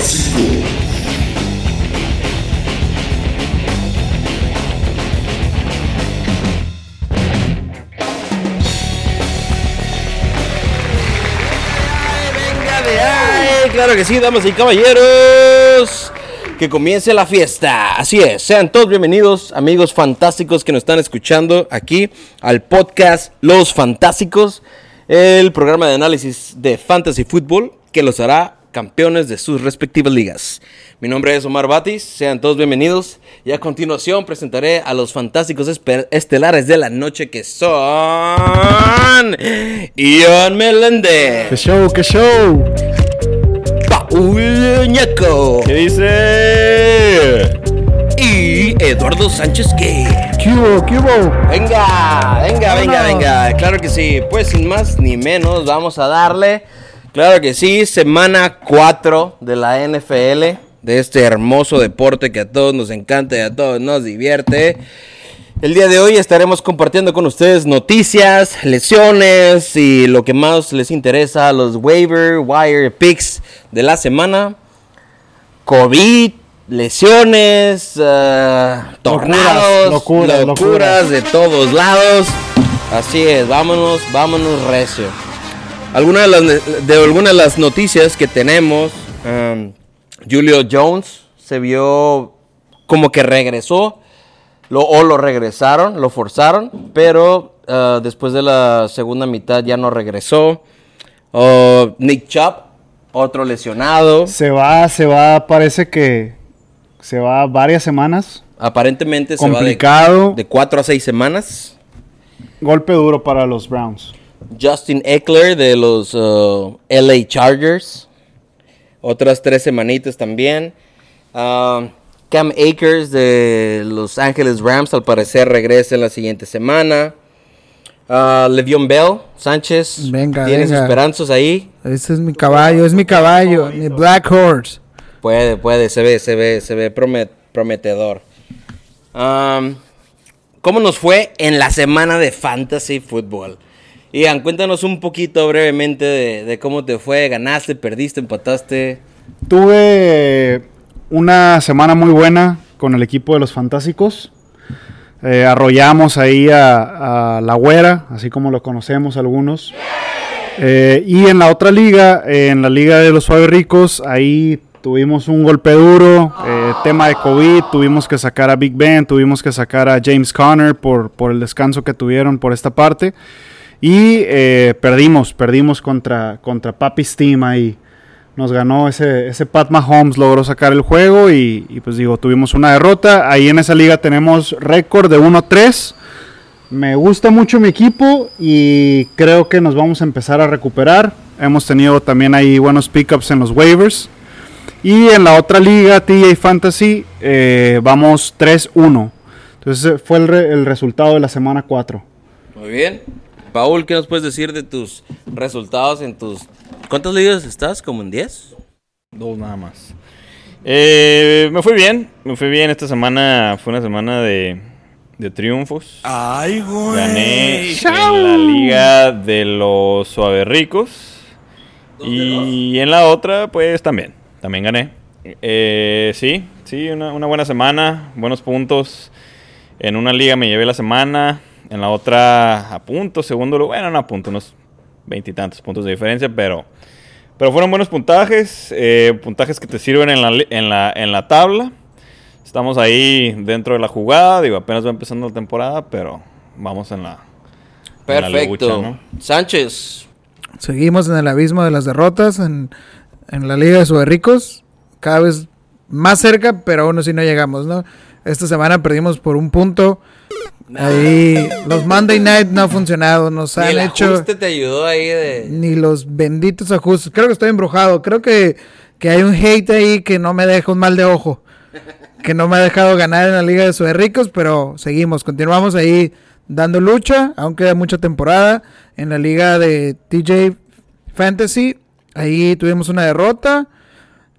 Ahí, claro que sí, damas y caballeros. Que comience la fiesta. Así es, sean todos bienvenidos, amigos fantásticos que nos están escuchando aquí al podcast Los Fantásticos, el programa de análisis de fantasy fútbol que los hará campeones de sus respectivas ligas. Mi nombre es Omar Batis, sean todos bienvenidos y a continuación presentaré a los fantásticos estelares de la noche que son Ian Meléndez. ¡Qué show, qué show! Paul ¿Qué dice? y Eduardo Sánchez que ¿Qué hubo, qué hubo? venga, venga, venga, venga, claro que sí, pues sin más ni menos vamos a darle, claro que sí, semana 4 de la NFL, de este hermoso deporte que a todos nos encanta y a todos nos divierte. El día de hoy estaremos compartiendo con ustedes noticias, lesiones y lo que más les interesa, los waiver wire picks de la semana. COVID, lesiones, eh, tornados, locuras, locuras, locuras. de todos lados. Así es, vámonos, vámonos recio. Algunas de las, de algunas de las noticias que tenemos, um, Julio Jones se vio como que regresó, lo, o lo regresaron, lo forzaron, pero uh, después de la segunda mitad ya no regresó. Uh, Nick Chubb, otro lesionado. Se va, se va, parece que se va varias semanas. Aparentemente se Complicado. va de, de cuatro a seis semanas. Golpe duro para los Browns. Justin Eckler de los uh, LA Chargers. Otras tres semanitas también. Um, Cam Akers de Los Ángeles Rams al parecer regresa en la siguiente semana. Uh, Le'Veon Bell, Sánchez. Venga, ¿Tienes venga. esperanzas ahí? Ese es mi caballo, es mi caballo, mi Black Horse. Puede, puede, se ve, se ve, se ve promet- prometedor. Um, ¿Cómo nos fue en la semana de Fantasy Football? Ian, cuéntanos un poquito brevemente de, cómo te fue. ¿Ganaste, perdiste, empataste? Tuve una semana muy buena con el equipo de los Fantásticos. Eh, arrollamos ahí a, la güera, así como lo conocemos algunos. Eh, y en la otra liga, en la liga de los suaves ricos, ahí tuvimos un golpe duro, eh, tema de COVID, tuvimos que sacar a Big Ben, tuvimos que sacar a James Conner por el descanso que tuvieron por esta parte. Y eh, perdimos, perdimos contra, contra Papi Steam ahí. Nos ganó ese, ese Pat Mahomes, logró sacar el juego y, pues digo, tuvimos una derrota. Ahí en esa liga tenemos récord de 1-3. Me gusta mucho mi equipo y creo que nos vamos a empezar a recuperar. Hemos tenido también ahí buenos pickups en los waivers. Y en la otra liga, TJ Fantasy, eh, vamos 3-1. Entonces fue el, re- el resultado de la semana 4. Muy bien. Paul, ¿qué nos puedes decir de tus resultados en tus... ¿Cuántas ligas estás? ¿Como en 10? Dos nada más. Eh, me fue bien, me fue bien. Esta semana fue una semana de, de triunfos. Ay, güey. Gané en la liga de los suave ricos. Y en la otra, pues también, también gané. Eh, sí, sí, una, una buena semana, buenos puntos. En una liga me llevé la semana, en la otra a punto, segundo lugar, bueno, no a punto, unos veintitantos puntos de diferencia, pero, pero fueron buenos puntajes, eh, puntajes que te sirven en la, li- en, la, en la tabla. Estamos ahí dentro de la jugada, digo, apenas va empezando la temporada, pero vamos en la... en la Perfecto. lucha, ¿no? Sánchez. Seguimos en el abismo de las derrotas en, en la Liga de Suberricos. Cada vez más cerca, pero aún así no llegamos, ¿no? Esta semana perdimos por un punto. Ahí los Monday Night no ha funcionado. Nos Ni han el hecho ajuste te ayudó ahí de... ni los benditos ajustes. Creo que estoy embrujado. Creo que, que hay un hate ahí que no me deja un mal de ojo. Que no me ha dejado ganar en la Liga de Suberricos, pero seguimos. Continuamos ahí dando lucha. Aún queda mucha temporada. En la Liga de TJ Fantasy, ahí tuvimos una derrota.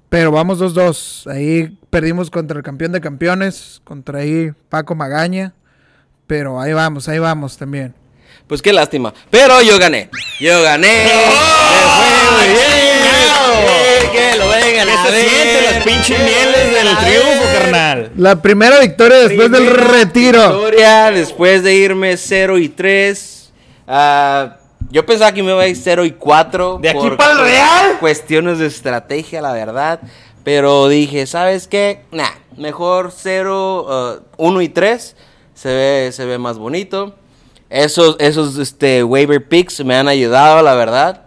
Pero vamos 2-2. Ahí perdimos contra el campeón de campeones. Contra ahí Paco Magaña. Pero ahí vamos, ahí vamos también. Pues qué lástima. Pero yo gané. Yo gané. Me fue muy bien. Sí, que lo vengan a ver. pinches mieles del A triunfo, ver. carnal. La primera victoria después del retiro. Victoria después de irme 0 y 3. Ah, yo pensaba que me iba a ir 0 y 4. ¿De aquí por pa'l Real? Cuestiones de estrategia, la verdad. Pero dije, ¿sabes qué? Nah, mejor 0, 1 y 3. Se ve, se ve más bonito. Esos, esos este, waiver picks me han ayudado, la verdad.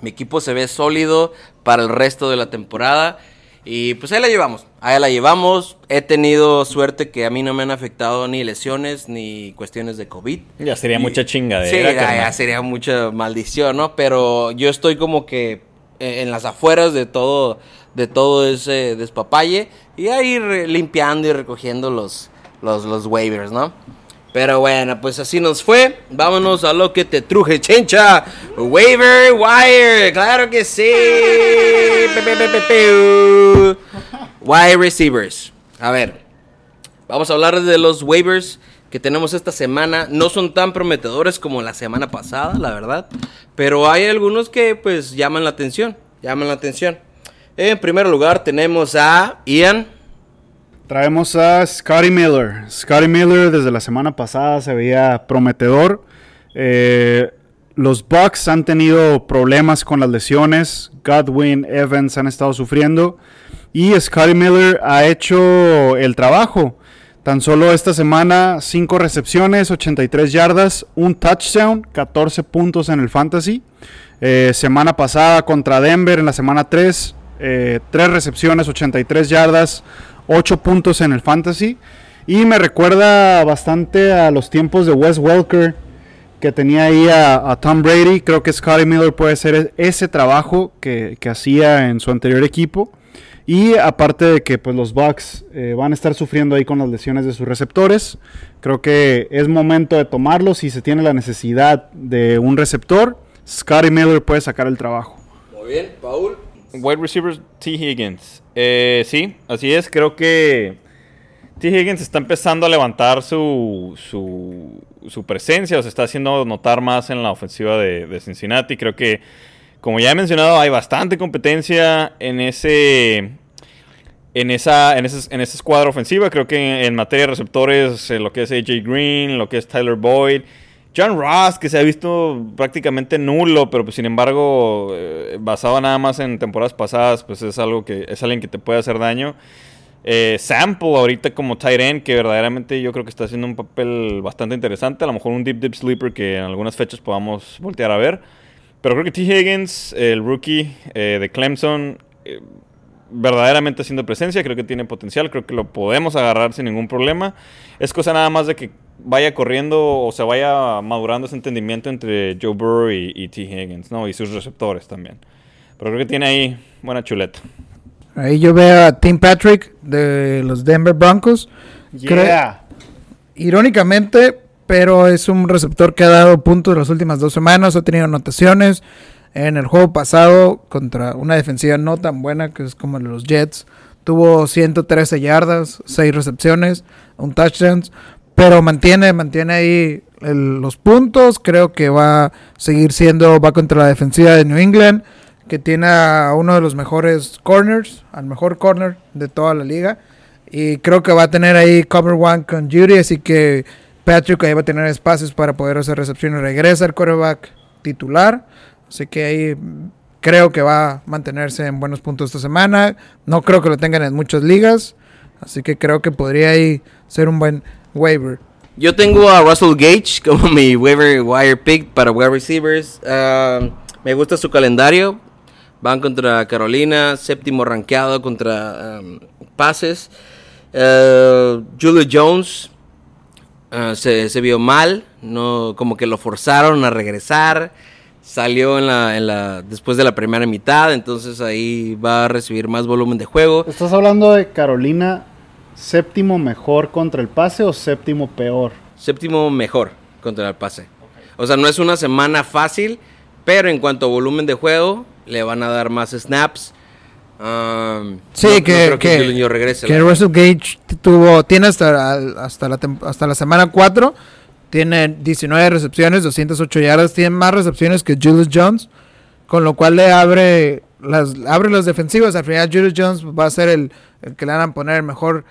Mi equipo se ve sólido para el resto de la temporada. Y pues ahí la llevamos. Ahí la llevamos. He tenido suerte que a mí no me han afectado ni lesiones ni cuestiones de COVID. Ya sería mucha Sí, chingadera, ya, ya sería mucha maldición, ¿no? Pero yo estoy como que eh, en las afueras de todo, de todo ese despapalle y ahí limpiando y recogiendo los, los, los waivers, ¿no? Pero bueno, pues así nos fue. Vámonos a lo que te truje, chencha. Waiver wire, claro que sí. Wide receivers. A ver, Vamos a hablar de los waivers que tenemos esta semana. No son tan prometedores como la semana pasada, la verdad. Pero hay algunos que pues llaman la atención. Llaman la atención. En primer lugar tenemos a Ian. Traemos a Scotty Miller. Scotty Miller desde la semana pasada se veía prometedor. Eh, los Bucks han tenido problemas con las lesiones. Godwin, Evans han estado sufriendo. Y Scotty Miller ha hecho el trabajo. Tan solo esta semana, 5 recepciones, 83 yardas, un touchdown, 14 puntos en el fantasy. Eh, semana pasada contra Denver, en la semana 3, 3 recepciones, 83 yardas, 8 puntos en el fantasy. Y me recuerda bastante a los tiempos de Wes Welker, que tenía ahí a, a Tom Brady. Creo que Scotty Miller puede hacer e- ese trabajo que, que hacía en su anterior equipo. Y aparte de que pues, los Bucks eh, van a estar sufriendo ahí con las lesiones de sus receptores, creo que es momento de tomarlos si se tiene la necesidad de un receptor. Scotty Miller puede sacar el trabajo. Muy bien, Paul. Wide receivers T. Higgins. Eh, sí, así es. Creo que T. Higgins está empezando a levantar su, su, presencia, o se está haciendo notar más en la ofensiva de, Cincinnati. Creo que, como ya he mencionado, hay bastante competencia en ese. En esa, en, en esa escuadra ofensiva, creo que en, en materia de receptores, eh, lo que es AJ Green, lo que es Tyler Boyd, John Ross, que se ha visto prácticamente nulo, pero pues sin embargo, eh, basado nada más en temporadas pasadas, pues es algo que es alguien que te puede hacer daño. Eh, Sample ahorita como tight end, que verdaderamente yo creo que está haciendo un papel bastante interesante. A lo mejor un deep deep sleeper que en algunas fechas podamos voltear a ver. Pero creo que T. Higgins, el rookie eh, de Clemson, verdaderamente haciendo presencia, creo que tiene potencial, creo que lo podemos agarrar sin ningún problema. Es cosa nada más de que vaya corriendo o se vaya madurando ese entendimiento entre Joe Burrow y, y T. Higgins, ¿no? Y sus receptores también. Pero creo que tiene ahí buena chuleta. Ahí yo veo a Tim Patrick de los Denver Broncos. Creo- Yeah. Irónicamente, pero es un receptor que ha dado puntos las últimas dos semanas, ha tenido anotaciones. En el juego pasado, contra una defensiva no tan buena, que es como los Jets, tuvo 113 yardas, 6 recepciones, un touchdown, pero mantiene, mantiene ahí los puntos. Creo que va a seguir siendo, va contra la defensiva de New England, que tiene a uno de los mejores corners, al mejor corner de toda la liga. Y creo que va a tener ahí cover one con Judy, así que Patrick ahí va a tener espacios para poder hacer recepciones. Regresa el quarterback titular, así que ahí creo que va a mantenerse en buenos puntos esta semana. No creo que lo tengan en muchas ligas, así que creo que podría ahí ser un buen waiver. Yo tengo a Russell Gage como mi waiver wire pick para wide receivers. Ah, me gusta su calendario. Van contra Carolina, séptimo rankeado contra um, pases. Eh, Julio Jones ah, se, se vio mal, no como que lo forzaron a regresar. Salió en la, en la después de la primera mitad, entonces ahí va a recibir más volumen de juego. ¿Estás hablando de Carolina séptimo mejor contra el pase o séptimo peor? Séptimo mejor contra el pase. O sea, no es una semana fácil, pero en cuanto a volumen de juego, le van a dar más snaps. Um, Sí, no- no que, creo que, que la- Russell Gage tuvo, tiene hasta, hasta, la, hasta la semana 4, tiene 19 recepciones, 208 yardas, tiene más recepciones que Julius Jones, con lo cual le abre las, abre las defensivas. Al final, Julius Jones va a ser el, el que le van a poner el mejor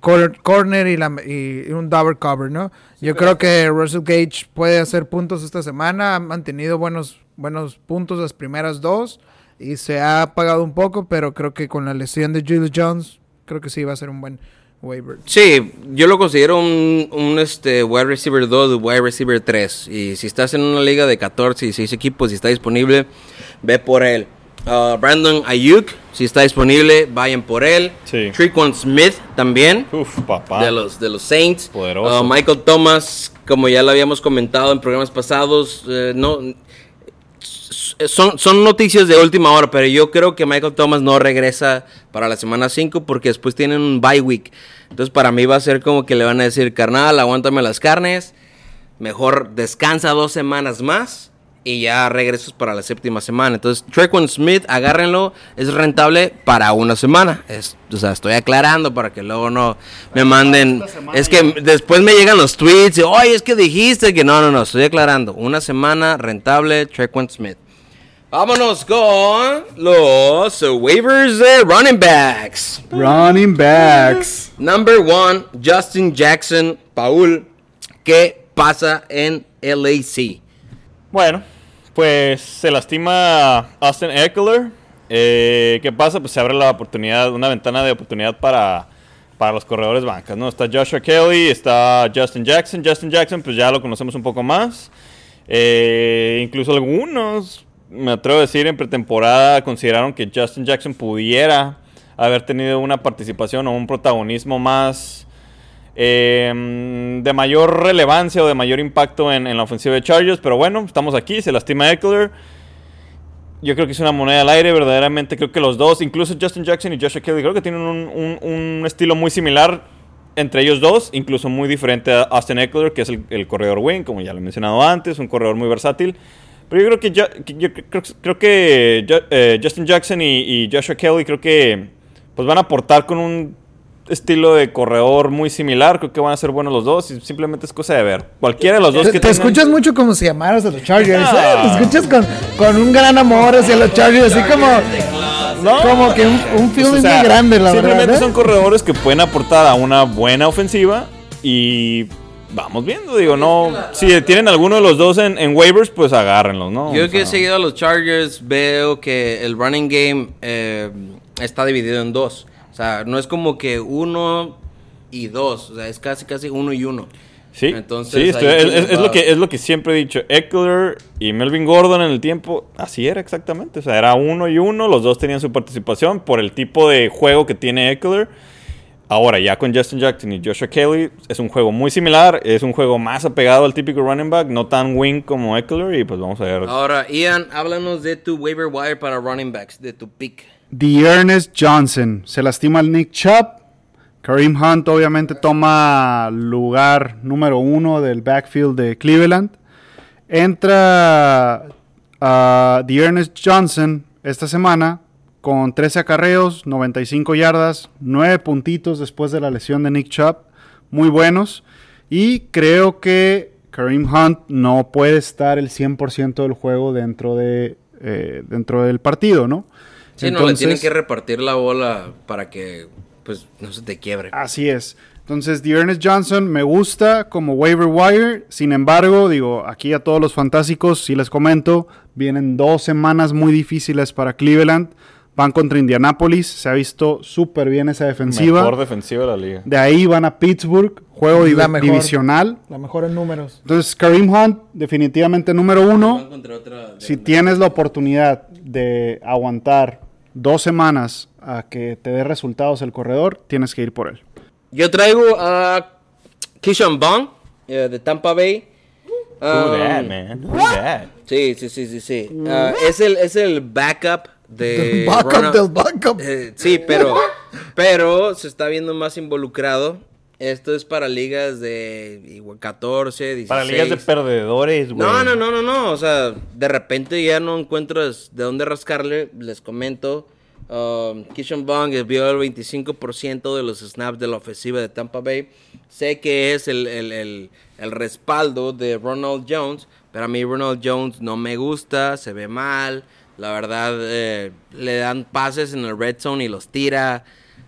cor- corner y, la, y un double cover, ¿no? Yo creo que Russell Gage puede hacer puntos esta semana. Ha mantenido buenos, buenos puntos las primeras dos y se ha apagado un poco, pero creo que con la lesión de Julius Jones, creo que sí va a ser un buen waiver. Sí, yo lo considero un, un, este, wide receiver 2, wide receiver 3. Y si estás en una liga de 14 y 6 equipos y está disponible, ve por él. Uh, Brandon Ayuk, si está disponible, vayan por él. Sí. Smith también. Uf, papá. de los de los Saints. Poderoso. Uh, Michael Thomas, como ya lo habíamos comentado en programas pasados, eh, no son, son noticias de última hora, pero yo creo que Michael Thomas no regresa para la semana 5 porque después tienen un bye week. Entonces para mí va a ser como que le van a decir, carnal, aguántame las carnes, mejor descansa dos semanas más y ya regresas para la séptima semana. Entonces, Trequan Smith, agárrenlo, es rentable para una semana. Es, o sea, estoy aclarando para que luego no me manden. Es que después me llegan los tweets, y, oye, es que dijiste que no, no, no, estoy aclarando. Una semana rentable, Trequan Smith. Vámonos con los waivers de running backs. Running backs. Number one, Justin Jackson, Paul. ¿Qué pasa en LAC? Bueno, pues se lastima Austin Eckler. Eh, ¿Qué pasa? Pues se abre la oportunidad, una ventana de oportunidad para, para los corredores bancas, ¿no? Está Joshua Kelly, está Justin Jackson. Justin Jackson, pues ya lo conocemos un poco más. Eh, incluso algunos, me atrevo a decir, en pretemporada consideraron que Justin Jackson pudiera haber tenido una participación o un protagonismo más eh, de mayor relevancia o de mayor impacto en, la ofensiva de Chargers. Pero bueno, estamos aquí, se lastima Eckler. Yo creo que es una moneda al aire, verdaderamente. Creo que los dos, incluso Justin Jackson y Joshua Kelly, creo que tienen un estilo muy similar entre ellos dos, incluso muy diferente a Austin Eckler, que es el, el corredor wing, como ya lo he mencionado antes, un corredor muy versátil. Pero yo creo que, yo, creo, creo que eh, Justin Jackson y, y Joshua Kelly creo que pues van a aportar con un estilo de corredor muy similar. Creo que van a ser buenos los dos y simplemente es cosa de ver. Cualquiera de los dos Te, que te tengan- escuchas mucho como si llamaras a los Chargers. ¿eh? Ah. Te escuchas con, con un gran amor hacia los Chargers, así como, No, como que un, un pues, feeling o sea, muy grande, la simplemente verdad. ¿eh? son corredores que pueden aportar a una buena ofensiva y vamos viendo, digo, no, si tienen alguno de los dos en, en waivers, pues agárrenlos, ¿no? Yo O que he seguido a los Chargers veo que el running game eh, está dividido en dos. O sea, no es como que uno y dos. O sea, es casi casi uno y uno. Sí, Entonces, sí, estoy- es, es- es lo que, es lo que siempre he dicho. Eckler y Melvin Gordon en el tiempo, así era exactamente. O sea, era uno y uno, los dos tenían su participación por el tipo de juego que tiene Eckler. Ahora, ya con Justin Jackson y Joshua Kelly, es un juego muy similar, es un juego más apegado al típico running back, no tan wing como Eckler, y pues vamos a ver. Ahora, Ian, háblanos de tu waiver wire para running backs, de tu pick. The Ernest Johnson. Se lastima el Nick Chubb. Kareem Hunt obviamente toma lugar número uno del backfield de Cleveland. Entra a The Ernest Johnson esta semana con 13 acarreos, 95 yardas, 9 puntitos después de la lesión de Nick Chubb. Muy buenos. Y creo que Kareem Hunt no puede estar el 100% del juego dentro, de, eh, dentro del partido, ¿no? Sí, no, le tienen Entonces- que repartir la bola para que, pues, no se te quiebre. Así es. Entonces, The Ernest Johnson me gusta como waiver wire. Sin embargo, digo, aquí a todos los fantásticos, si les comento, vienen dos semanas muy difíciles para Cleveland. Van contra Indianapolis. Se ha visto súper bien esa defensiva. Mejor defensiva de la liga. De ahí van a Pittsburgh, juego La div- mejor. divisional. La mejor en números. Entonces, Kareem Hunt, definitivamente número uno. Van contra otra- Si tienes la oportunidad de aguantar dos semanas a que te dé resultados el corredor, tienes que ir por él. Yo traigo a Keyshawn Bond eh, de Tampa Bay. Who Um, that, man? Who that? Sí, sí, sí, sí, sí. Ah, es, el, es el backup de... backup Ronald- del backup. Eh, sí, pero, pero se está viendo más involucrado. Esto es para ligas de igual, 14, 16. Para ligas de perdedores, güey. No, no, no, no, no. O sea, de repente ya no encuentras de dónde rascarle. Les comento. Um, Keyshawn Bong vio el 25% de los snaps de la ofensiva de Tampa Bay. Sé que es el, el- el- el respaldo de Ronald Jones. Pero a mí Ronald Jones no me gusta. Se ve mal. La verdad, eh, le dan pases en el red zone y los tira.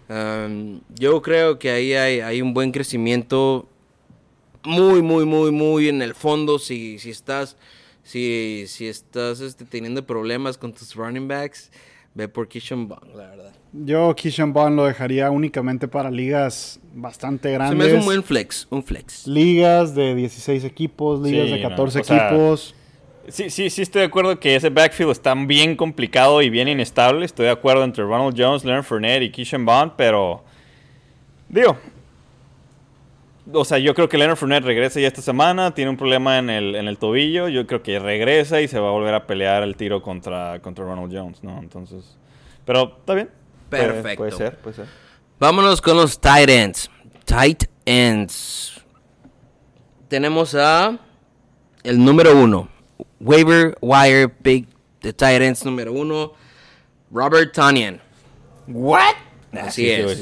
Um, yo creo que ahí hay, hay un buen crecimiento muy, muy, muy, muy en el fondo. Si, si estás, si, si estás este, teniendo problemas con tus running backs, ve por Kishon Bond, la verdad. Yo Kishan Bond lo dejaría únicamente para ligas bastante Se grandes. me hace un buen flex, un flex. Ligas de 16 equipos, ligas Sí, de no, 14 o sea, equipos. Sí, sí, sí estoy de acuerdo que ese backfield está bien complicado y bien inestable. Estoy de acuerdo entre Ronald Jones, Leonard Fournette y Keyshawn Bond, pero... Digo... O sea, yo creo que Leonard Fournette regresa ya esta semana, tiene un problema en el, en el tobillo, yo creo que regresa y se va a volver a pelear el tiro contra, contra Ronald Jones, ¿no? Entonces... Pero está bien. Puede- Perfecto. Puede, ser, puede ser. Vámonos con los tight ends. Tight ends. Tenemos a el número uno. Waiver Wire Big de tight ends número uno. Robert Tanyan. ¿What? Así sí, es.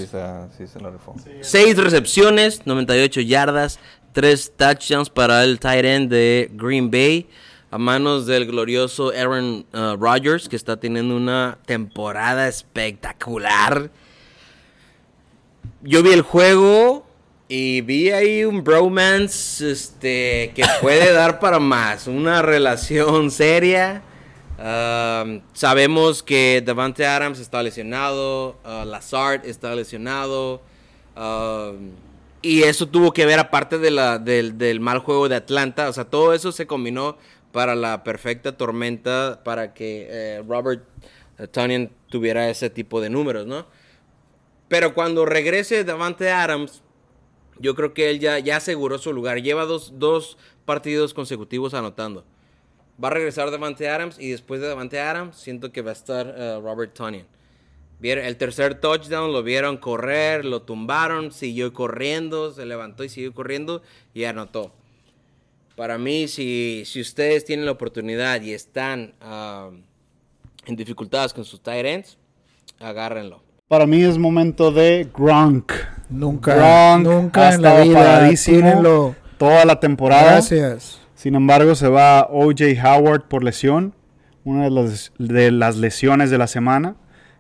Sí, se lo. Seis recepciones, 98 yardas, tres touchdowns para el tight end de Green Bay a manos del glorioso Aaron uh, Rodgers que está teniendo una temporada espectacular. Yo vi el juego y vi ahí un bromance este, que puede dar para más, una relación seria. Sabemos que Davante Adams está lesionado, uh, Lazard está lesionado. y eso tuvo que ver aparte del, del mal juego de Atlanta. O sea, todo eso se combinó para la perfecta tormenta para que eh, Robert Tonyan tuviera ese tipo de números, ¿no? Pero cuando regrese Davante Adams, yo creo que él ya, ya aseguró su lugar. Lleva dos, dos partidos consecutivos anotando. Va a regresar Davante Adams y después de Davante Adams siento que va a estar eh, Robert Tonyan. El tercer touchdown, lo vieron correr, lo tumbaron, siguió corriendo, se levantó y siguió corriendo y anotó. Para mí, si, si ustedes tienen la oportunidad y están ah, en dificultades con sus tight ends, agárrenlo. Para mí es momento de Gronk. Nunca, Gronk nunca ha en la estado vida. Tírenlo. Toda la temporada. Gracias. Sin embargo, se va OJ Howard por lesión, una de las, de las lesiones de la semana.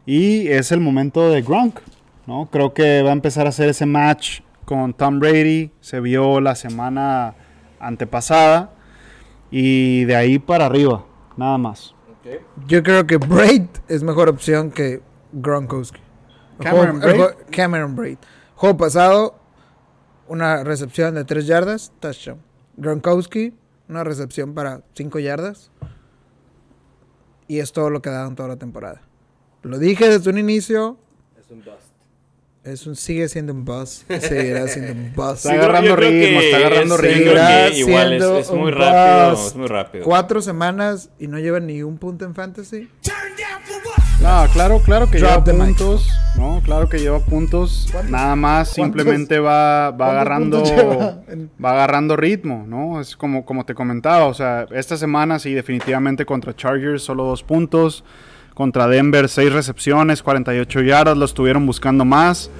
Y es el momento de Gronk. ¿no? Creo que va a empezar a hacer ese match con Tom Brady. Se vio la semana antepasada. Y de ahí para arriba, nada más. Yo creo que Braid es mejor opción que Gronkowski. Cameron juego- Braid. juego- Cameron Braid. Juego pasado, una recepción de 3 yardas, touchdown. Gronkowski, una recepción para 5 yardas. Y es todo lo que en toda la temporada. Lo dije desde un inicio, Es un bust. es un, sigue siendo un buzz. Seguirá siendo un buzz. Está agarrando ritmo, está agarrando ritmo. igual es, siendo es muy un rápido, bust. es muy rápido. Cuatro semanas y no lleva ni un punto en fantasy. No, claro, claro que Drop lleva mic. puntos. No, claro que lleva puntos. ¿Cuántos- Nada más simplemente va, va agarrando va agarrando ritmo, ¿no? Es como, como te comentaba, o sea, esta semana sí definitivamente contra Chargers solo dos puntos. Contra Denver seis recepciones, 48 yardas, lo estuvieron buscando más.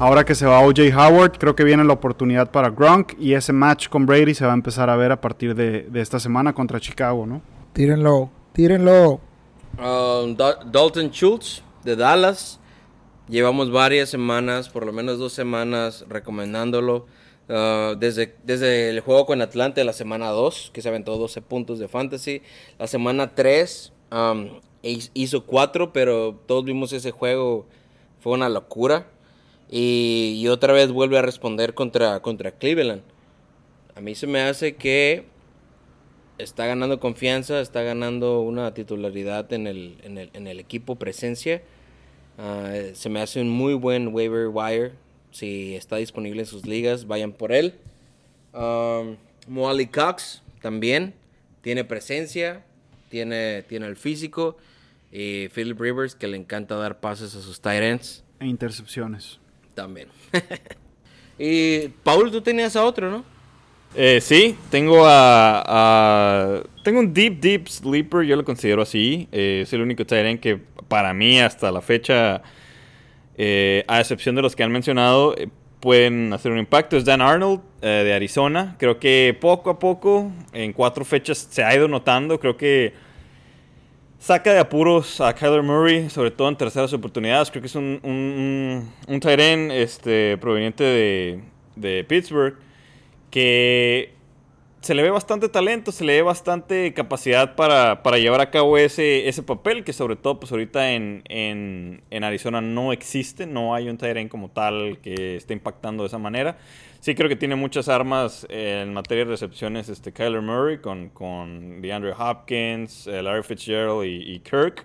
Ahora que se va OJ Howard, creo que viene la oportunidad para Gronk y ese match con Brady se va a empezar a ver a partir de, de esta semana contra Chicago, ¿no? Tírenlo, tírenlo. Um, Dal- Dalton Schultz de Dallas. Llevamos varias semanas, por lo menos dos semanas, recomendándolo. Uh, desde, desde el juego con Atlanta, la semana 2, que se aventó 12 puntos de fantasy. La semana 3 um, hi- hizo 4, pero todos vimos ese juego, fue una locura. Y, y otra vez vuelve a responder contra, contra Cleveland. A mí se me hace que está ganando confianza, está ganando una titularidad en el, en el, en el equipo presencia. Ah, se me hace un muy buen waiver wire. Si está disponible en sus ligas, vayan por él. Um, Moali Cox también tiene presencia, tiene, tiene el físico. Y Philip Rivers, que le encanta dar pases a sus tight ends, E intercepciones. también. y Paul, tú tenías a otro, ¿no? Eh, sí, tengo a, Tengo un deep, deep sleeper, yo lo considero así. Eh, es el único end que para mí hasta la fecha, eh, a excepción de los que han mencionado, eh, pueden hacer un impacto. Es Dan Arnold de Arizona. Creo que poco a poco, en cuatro fechas, se ha ido notando. Creo que saca de apuros a Kyler Murray, sobre todo en terceras oportunidades. Creo que es un, un, un, este, proveniente de, de Pittsburgh que se le ve bastante talento, se le ve bastante capacidad para, para llevar a cabo ese, ese papel que sobre todo pues ahorita en, en, en Arizona no existe, no hay un Tyrant como tal que esté impactando de esa manera. Sí creo que tiene muchas armas en materia de recepciones este Kyler Murray con, con DeAndre Hopkins, eh, Larry Fitzgerald y, Kirk.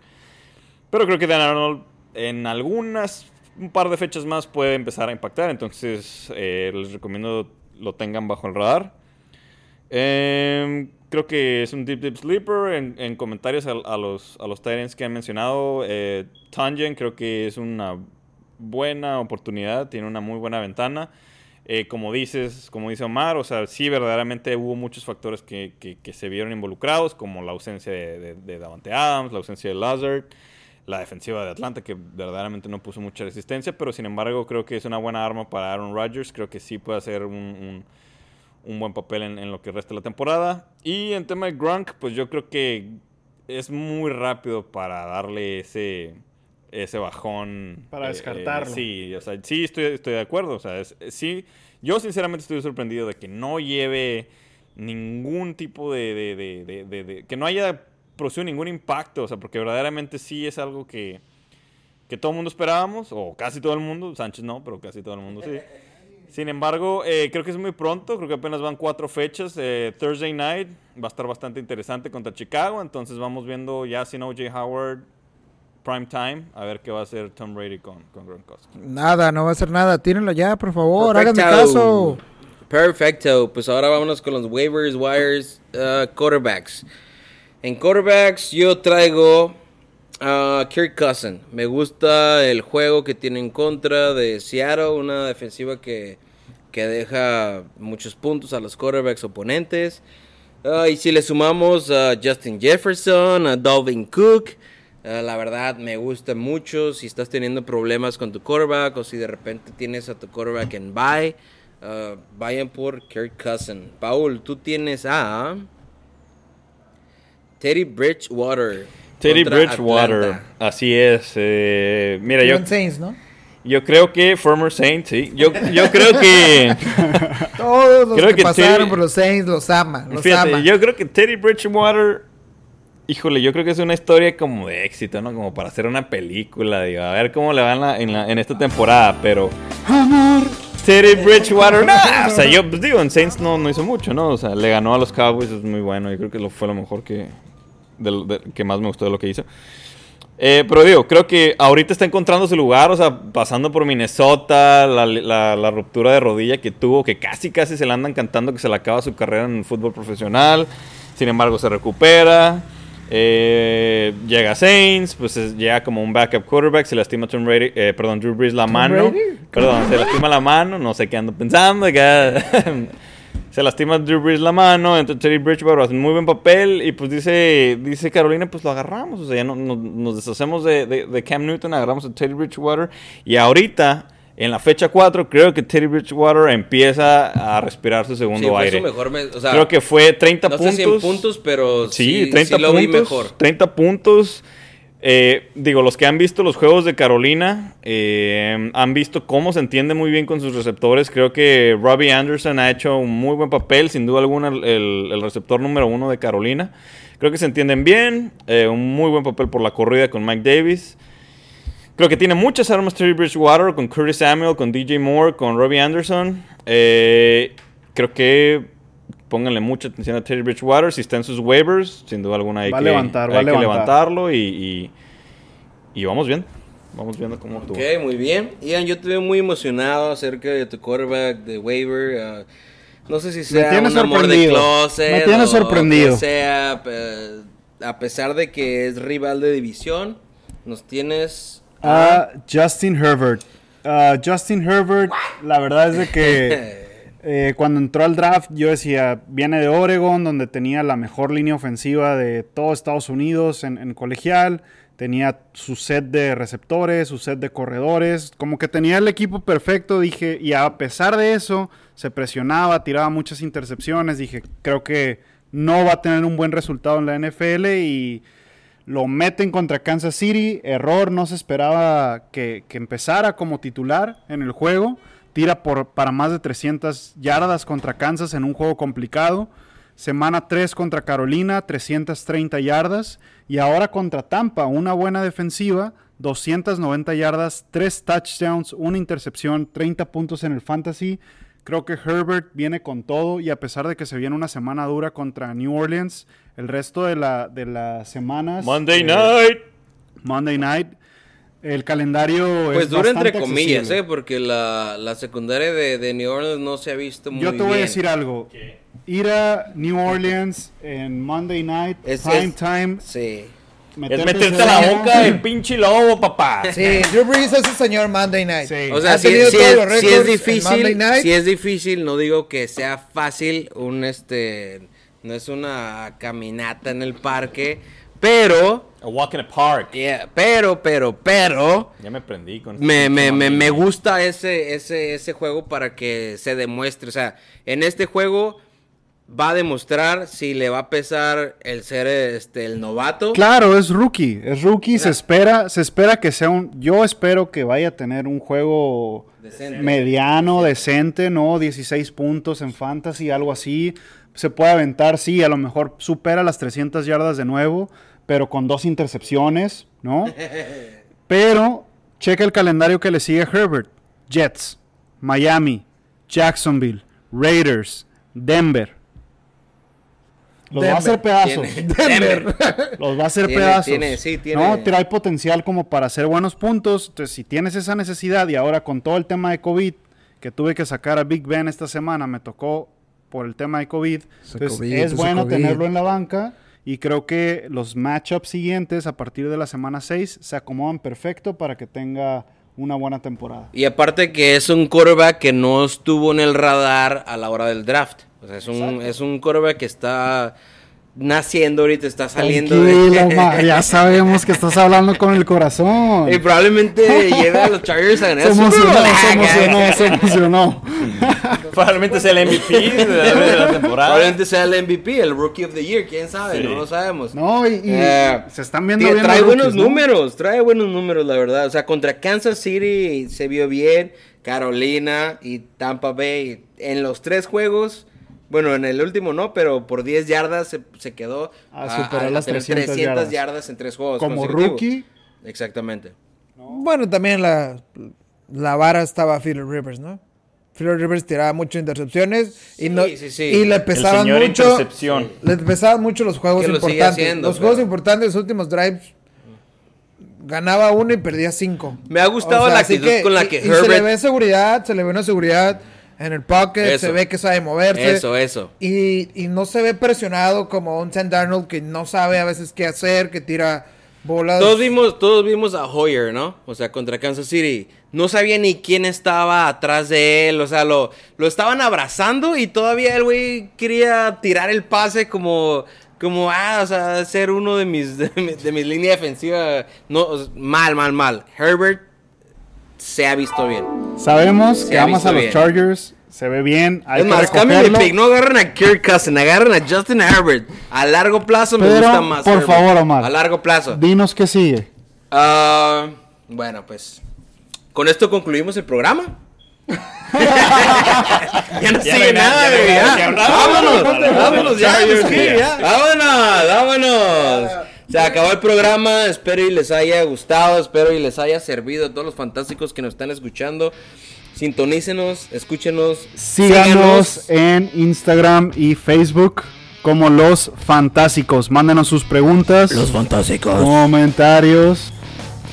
Pero creo que Dan Arnold en algunas, un par de fechas más puede empezar a impactar, entonces eh, les recomiendo lo tengan bajo el radar. Em, creo que es un deep deep sleeper. En, comentarios a, los, a los Titans que han mencionado, eh, Tangent creo que es una buena oportunidad, tiene una muy buena ventana. Eh, como dices, como dice Omar, o sea, sí verdaderamente hubo muchos factores que, que, se vieron involucrados, como la ausencia de, de, Davante Adams, la ausencia de Lazard, la defensiva de Atlanta, que verdaderamente no puso mucha resistencia, pero sin embargo creo que es una buena arma para Aaron Rodgers, creo que sí puede hacer un un buen papel en, lo que resta de la temporada. Y en tema de Grunk, pues yo creo que es muy rápido para darle ese, ese bajón. Para eh, descartarlo. sí, o sea, sí estoy, estoy de acuerdo. O sea, sí, yo sinceramente estoy sorprendido de que no lleve ningún tipo de, de, de, de que no haya producido ningún impacto. O sea, porque verdaderamente sí es algo que, que todo el mundo esperábamos, o casi todo el mundo. Sánchez no, pero casi todo el mundo sí. Sin embargo, eh, creo que es muy pronto, creo que apenas van cuatro fechas. Eh, Thursday night va a estar bastante interesante contra Chicago, entonces vamos viendo ya sin OJ Howard prime time, a ver qué va a hacer Tom Brady con, con Gronkowski. Nada, no va a hacer nada, tírenlo ya, por favor, háganme caso. Perfecto, pues ahora vámonos con los waivers, wires, uh, quarterbacks. En quarterbacks yo traigo a Kirk Cousin. Me gusta el juego que tiene en contra de Seattle, una defensiva que, que deja muchos puntos a los quarterbacks oponentes. Ah, y si le sumamos a Justin Jefferson, a Dalvin Cook, ah, la verdad me gusta mucho. Si estás teniendo problemas con tu quarterback o si de repente tienes a tu quarterback en bye, uh, vayan por Kirk Cousin. Paul, tú tienes a Teddy Bridgewater. Teddy Bridgewater, así es. Eh, mira, yo. Saints, ¿no? Yo creo que former Saints, sí. Yo, yo creo que. Todos los que, pasaron por los Saints los ama. Los fíjate, yo creo que Teddy Bridgewater. Híjole, yo creo que es una historia como de éxito, ¿no? Como para hacer una película, digo. A ver cómo le va en, en, esta temporada, pero. Teddy Bridgewater, no. O sea, yo pues, digo, en Saints no, no hizo mucho, ¿no? O sea, le ganó a los Cowboys, es muy bueno. Yo creo que lo, fue lo mejor que, que más me gustó de lo que hizo. Eh, pero digo, creo que ahorita está encontrando su lugar, o sea, pasando por Minnesota, la, ruptura de rodilla que tuvo, que casi casi se le andan cantando que se le acaba su carrera en el fútbol profesional. Sin embargo, se recupera. Eh, llega Saints, pues llega como un backup quarterback, se lastima Tom Brady, eh, perdón, Drew Brees la mano. Perdón, se lastima la mano, no sé qué ando pensando. Que, se lastima Drew Brees la mano, entonces Teddy Bridgewater hace un muy buen papel y pues dice, dice Carolina, pues lo agarramos, o sea, ya no, nos deshacemos de, de, Cam Newton, agarramos a Teddy Bridgewater y ahorita... En la fecha 4 creo que Teddy Bridgewater empieza a respirar su segundo aire. creo que fue 30 puntos. Sé 100 puntos, pero sí, 30 puntos, mejor. 30 puntos. Eh, digo, los que han visto los juegos de Carolina eh, han visto cómo se entiende muy bien con sus receptores. Creo que Robbie Anderson ha hecho un muy buen papel, sin duda alguna, el, receptor número uno de Carolina. Creo que se entienden bien, eh, un muy buen papel por la corrida con Mike Davis. Creo que tiene muchas armas Terry Bridgewater, con Curtis Samuel, con DJ Moore, con Robbie Anderson. creo que pónganle mucha atención a Teddy Bridgewater. Si está en sus waivers, sin duda alguna hay, que, levantar, hay que levantarlo y, y, vamos bien. Vamos viendo cómo actúa. Ok, muy bien. Ian, yo te veo muy emocionado acerca de tu quarterback de waiver. Uh, no sé si sea un amor de closet. Me tiene sorprendido. sea, a pesar de que es rival de división, nos tienes... A Justin Herbert. Uh, Justin Herbert, la verdad es de que... Eh, cuando entró al draft, yo decía, viene de Oregon, donde tenía la mejor línea ofensiva de todo Estados Unidos en, colegial. Tenía su set de receptores, su set de corredores. Como que tenía el equipo perfecto, dije. Y a pesar de eso, se presionaba, tiraba muchas intercepciones. Dije, creo que no va a tener un buen resultado en la NFL. Y Lo meten contra Kansas City. Error, no se esperaba que, que empezara como titular en el juego. Tira por, para más de 300 yardas contra Kansas en un juego complicado. Semana 3 contra Carolina, 330 yardas. Y ahora contra Tampa, una buena defensiva, 290 yardas, 3 touchdowns, una intercepción, 30 puntos en el fantasy. Creo que Herbert viene con todo y a pesar de que se viene una semana dura contra New Orleans, el resto de, la, de las semanas... Monday eh, night. Monday night. El calendario Pues es dura entre comillas, accesible. ¿eh? Porque la, la secundaria de, de New Orleans no se ha visto muy Yo te voy bien. a decir algo. Ir a New Orleans en Monday night, Es- prime es- time, Sí. Es meterte meterte ese a la boca del pinche lobo, papá. Sí, Drew Brees es el señor Monday Night. Sí. O sea, si, si es, si es difícil, si es difícil, no digo que sea fácil un este, no es una caminata en el parque, pero, A walk in the park. yeah, pero, pero, pero, Ya me prendí con me, este me, me, me gusta ese, ese, ese juego para que se demuestre, o sea, en este juego va a demostrar si le va a pesar el ser este, el novato. Claro, es rookie, es rookie, se espera, se espera que sea un, yo espero que vaya a tener un juego Decente. mediano, decente, ¿no? 16 puntos en fantasy, algo así. Se puede aventar, sí, a lo mejor supera las 300 yardas de nuevo, pero con dos intercepciones, ¿no? Pero checa el calendario que le sigue a Herbert. Jets, Miami, Jacksonville, Raiders, Denver. Los va a hacer pedazos. Tiene- Denver. Los va a hacer Tiene- pedazos. tiene- sí, tiene- No, trae potencial como para hacer buenos puntos. Entonces, si tienes esa necesidad y ahora con todo el tema de COVID, que tuve que sacar a Big Ben esta semana, me tocó por el tema de COVID. Ese Entonces, COVID, es bueno COVID. tenerlo en la banca. Y creo que los matchups siguientes, a partir de la semana 6, se acomodan perfecto para que tenga una buena temporada. Y aparte que es un quarterback que no estuvo en el radar a la hora del draft. O sea, es un, es un quarterback que está naciendo ahorita, está saliendo Tranquilo, ma, ya sabemos que estás hablando con el corazón. Y probablemente lleve a los Chargers a ganar Se emocionó, se emocionó, se emocionó. Probablemente sea el MVP de la, de la temporada. Probablemente sea el MVP, el Rookie of the Year, quién sabe, Sí. no lo sabemos. No, y, y Eh, se están viendo bien Trae buenos rookies, ¿no? números, trae buenos números, la verdad. O sea, contra Kansas City se vio bien, Carolina y Tampa Bay. En los tres juegos, bueno, en el último no, pero por 10 yardas se, se quedó A superar las tener 300 yardas. yardas. en tres juegos. Como rookie, Exactamente. Bueno, también la, la vara estaba Philip Rivers, ¿no? Philip Rivers tiraba muchas intercepciones y, Sí, no, sí, sí. y le pesaban mucho. Le pesaban mucho los juegos Que lo importantes. haciendo, los juegos importantes, los últimos drives, ganaba uno y perdía cinco. Me ha gustado la actitud con la y- que y se le Herbert- ve seguridad, se le ve una seguridad en el pocket, Eso. se ve que sabe moverse. Eso, eso. Y, y no se ve presionado como un Sam Darnold que no sabe a veces qué hacer, que tira bolas. Todos vimos, todos vimos a Hoyer, ¿no? O sea, contra Kansas City. No sabía ni quién estaba atrás de él. O sea, lo, lo estaban abrazando y todavía el güey quería tirar el pase como, como, ah, o sea, ser uno de mis, de, mi- de mis líneas defensivas. No, mal, mal, mal. Herbert se ha visto bien. sabemos Se que amas a los bien. Chargers, se ve bien, hay es que más, cambien pick. No agarren a Kirk Cousin, agarren a Justin Herbert. A largo plazo me Pero, gusta más. por Herbert. favor, Omar. A largo plazo. Dinos qué sigue. Ah, bueno, pues con esto concluimos el programa. ya no Ya sigue no nada, ya ya. Vámonos, Vámonos, vámonos. Ya. Vámonos, vámonos. Se acabó el programa, espero y les haya gustado, espero y les haya servido a todos los fantásticos que nos están escuchando. Sintonícenos, escúchenos, Síganos en Instagram y Facebook como Los Fantásticos. Mándenos sus preguntas, fantásticos. comentarios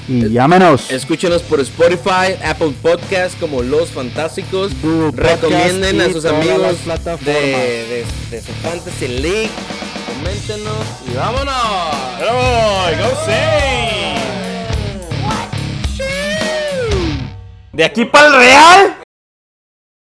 y llámenos. Escúchenos por Spotify, Apple Podcast como Los Fantásticos. Podcast Recomienden a sus amigos de, plataformas. de, de su Fantasy League. Coméntenos y vámonos. ¡Bravo! ¡Go Saints! De aquí para el Real.